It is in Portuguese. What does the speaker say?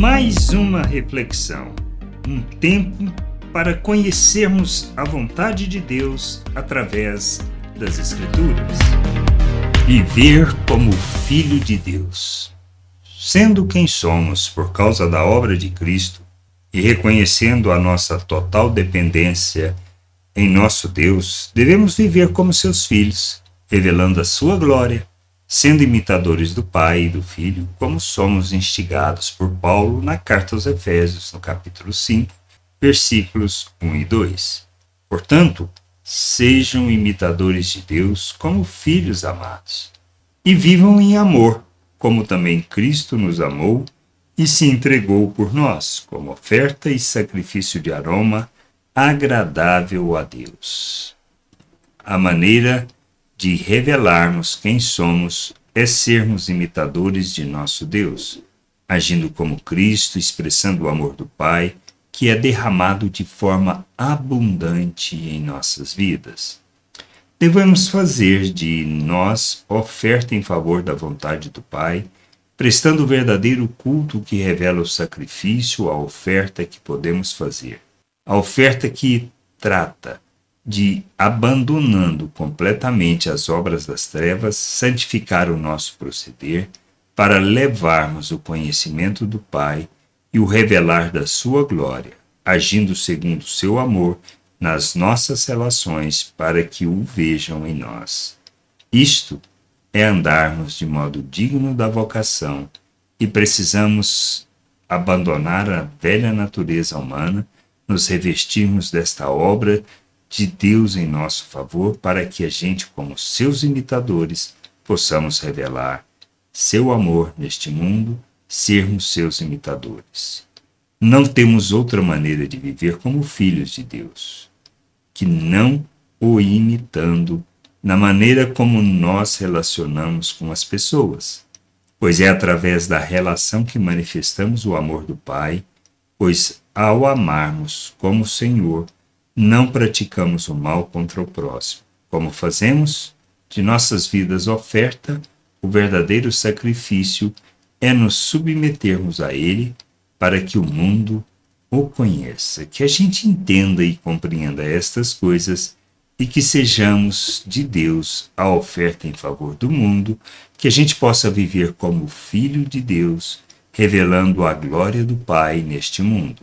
mais uma reflexão, um tempo para conhecermos a vontade de Deus através das Escrituras. Viver como Filho de Deus. Sendo quem somos por causa da obra de Cristo e reconhecendo a nossa total dependência em nosso Deus, devemos viver como seus filhos, revelando a sua glória sendo imitadores do Pai e do Filho, como somos instigados por Paulo na carta aos Efésios, no capítulo 5, versículos 1 e 2. Portanto, sejam imitadores de Deus como filhos amados, e vivam em amor, como também Cristo nos amou e se entregou por nós, como oferta e sacrifício de aroma agradável a Deus. A maneira de revelarmos quem somos é sermos imitadores de nosso Deus, agindo como Cristo, expressando o amor do Pai, que é derramado de forma abundante em nossas vidas. Devemos fazer de nós oferta em favor da vontade do Pai, prestando o verdadeiro culto que revela o sacrifício, a oferta que podemos fazer. A oferta que trata de, abandonando completamente as obras das trevas, santificar o nosso proceder, para levarmos o conhecimento do Pai e o revelar da Sua glória, agindo segundo o seu amor nas nossas relações, para que o vejam em nós. Isto é andarmos de modo digno da vocação e precisamos abandonar a velha natureza humana, nos revestirmos desta obra de Deus em nosso favor, para que a gente, como seus imitadores, possamos revelar seu amor neste mundo, sermos seus imitadores. Não temos outra maneira de viver como filhos de Deus, que não o imitando na maneira como nós relacionamos com as pessoas, pois é através da relação que manifestamos o amor do Pai, pois ao amarmos como o Senhor, não praticamos o mal contra o próximo. Como fazemos? De nossas vidas oferta, o verdadeiro sacrifício é nos submetermos a Ele para que o mundo o conheça, que a gente entenda e compreenda estas coisas e que sejamos de Deus a oferta em favor do mundo, que a gente possa viver como filho de Deus, revelando a glória do Pai neste mundo